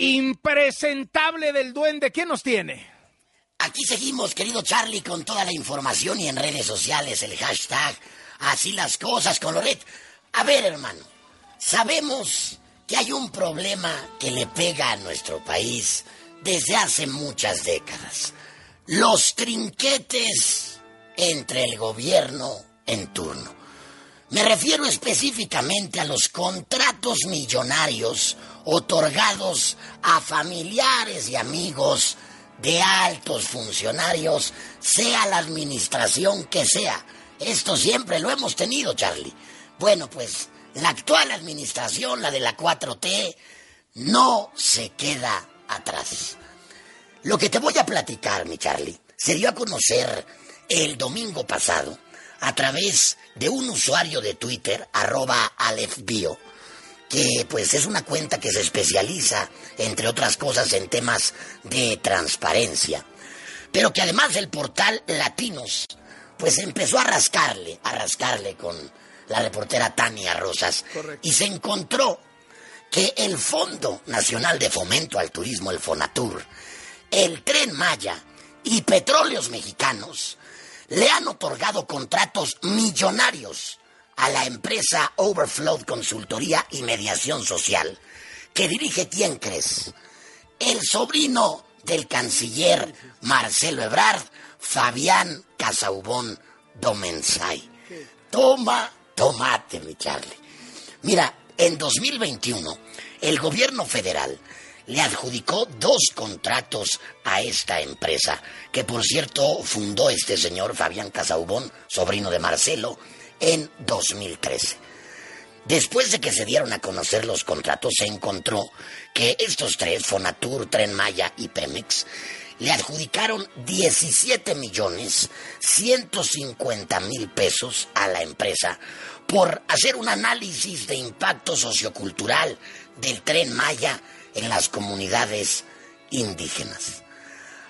impresentable del duende. ¿Qué nos tiene? Aquí seguimos, querido Charlie, con toda la información y en redes sociales el hashtag Así las cosas con Loret. A ver, hermano, sabemos que hay un problema que le pega a nuestro país desde hace muchas décadas. Los trinquetes entre el gobierno en turno. Me refiero específicamente a los contratos millonarios otorgados a familiares y amigos de altos funcionarios, sea la administración que sea. Esto siempre lo hemos tenido, Charlie. Bueno, pues la actual administración, la de la 4T, no se queda atrás. Lo que te voy a platicar, mi Charlie, se dio a conocer el domingo pasado a través de un usuario de Twitter, arroba alefbio, que pues es una cuenta que se especializa, entre otras cosas, en temas de transparencia. Pero que además el portal Latinos, pues empezó a rascarle, a rascarle con la reportera Tania Rosas, y se encontró que el Fondo Nacional de Fomento al Turismo, el FONATUR, el Tren Maya y Petróleos Mexicanos le han otorgado contratos millonarios a la empresa Overflow Consultoría y Mediación Social, que dirige quién crees? El sobrino del canciller Marcelo Ebrard, Fabián Casaubón Domensay. Toma, tomate, mi Charlie. Mira, en 2021, el gobierno federal le adjudicó dos contratos a esta empresa, que por cierto fundó este señor Fabián Casaubón, sobrino de Marcelo, en 2013. Después de que se dieron a conocer los contratos, se encontró que estos tres, Fonatur, Tren Maya y Pemex, le adjudicaron 17 millones 150 mil pesos a la empresa por hacer un análisis de impacto sociocultural del Tren Maya en las comunidades indígenas.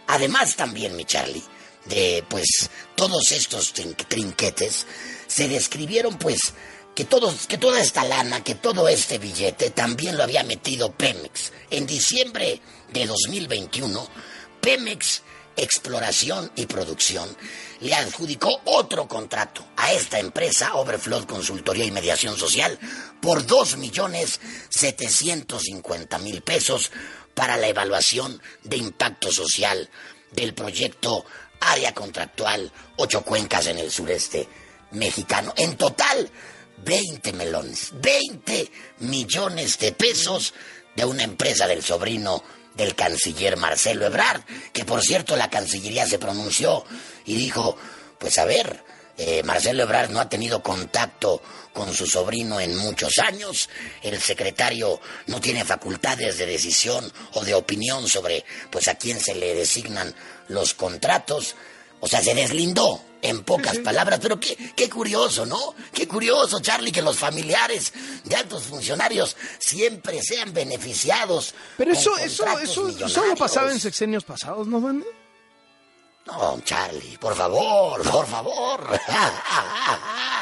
Además también, mi Charlie, de pues todos estos trinquetes, se describieron pues que, todos, que toda esta lana, que todo este billete también lo había metido Pemex. En diciembre de 2021, Pemex Exploración y Producción le adjudicó otro contrato a esta empresa, Overflow Consultoría y Mediación Social, por 2.750.000 pesos para la evaluación de impacto social del proyecto Área Contractual Ocho Cuencas en el sureste mexicano. En total, 20 melones, 20 millones de pesos de una empresa del sobrino del canciller Marcelo Ebrard, que por cierto la Cancillería se pronunció y dijo, pues a ver, eh, Marcelo Ebrard no ha tenido contacto con su sobrino en muchos años, el secretario no tiene facultades de decisión o de opinión sobre pues a quién se le designan los contratos, o sea, se deslindó en pocas palabras, pero qué, qué curioso, ¿no? Qué curioso, Charlie, que los familiares de altos funcionarios siempre sean beneficiados. Pero eso, eso, eso solo pasaba en sexenios pasados, ¿no, Van? No, Charlie, por favor, por favor.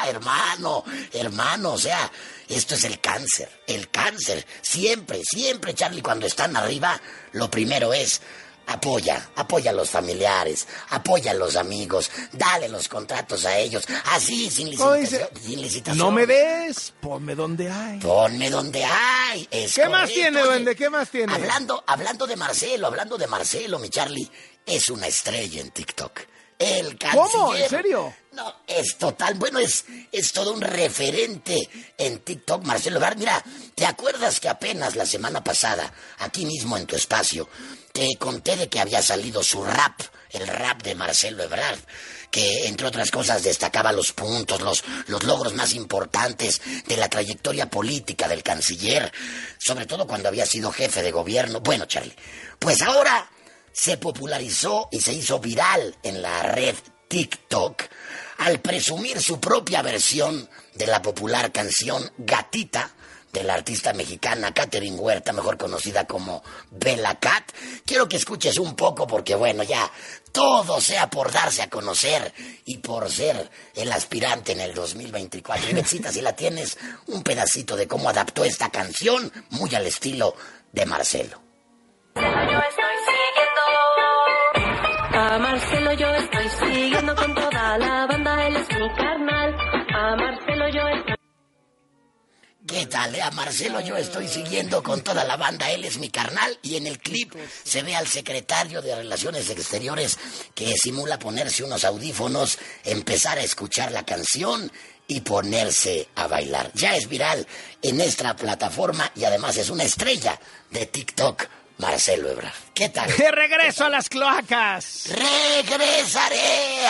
hermano, hermano, o sea, esto es el cáncer, el cáncer. Siempre, siempre, Charlie, cuando están arriba, lo primero es Apoya, apoya a los familiares, apoya a los amigos, dale los contratos a ellos, así, sin licitación. No me des, ponme donde hay. Ponme donde hay. ¿Qué más tiene, Duende? ¿Qué más tiene? Hablando, hablando de Marcelo, hablando de Marcelo, mi Charlie, es una estrella en TikTok. El canciller. ¿Cómo? ¿En serio? No, es total. Bueno, es, es todo un referente en TikTok, Marcelo Ebrard. Mira, ¿te acuerdas que apenas la semana pasada, aquí mismo en tu espacio, te conté de que había salido su rap, el rap de Marcelo Ebrard, que entre otras cosas destacaba los puntos, los, los logros más importantes de la trayectoria política del canciller, sobre todo cuando había sido jefe de gobierno. Bueno, Charlie, pues ahora se popularizó y se hizo viral en la red TikTok al presumir su propia versión de la popular canción Gatita de la artista mexicana Catherine Huerta, mejor conocida como Bella Cat. Quiero que escuches un poco porque, bueno, ya todo sea por darse a conocer y por ser el aspirante en el 2024. Y necesitas, si la tienes, un pedacito de cómo adaptó esta canción, muy al estilo de Marcelo. Siguiendo con toda la banda, él es mi carnal. A Marcelo yo estoy... ¿Qué tal? eh? A Marcelo yo estoy siguiendo con toda la banda, él es mi carnal y en el clip se ve al secretario de Relaciones Exteriores que simula ponerse unos audífonos, empezar a escuchar la canción y ponerse a bailar. Ya es viral en nuestra plataforma y además es una estrella de TikTok, Marcelo Ebrard. ¿Qué tal? De regreso a las cloacas. Regresaré.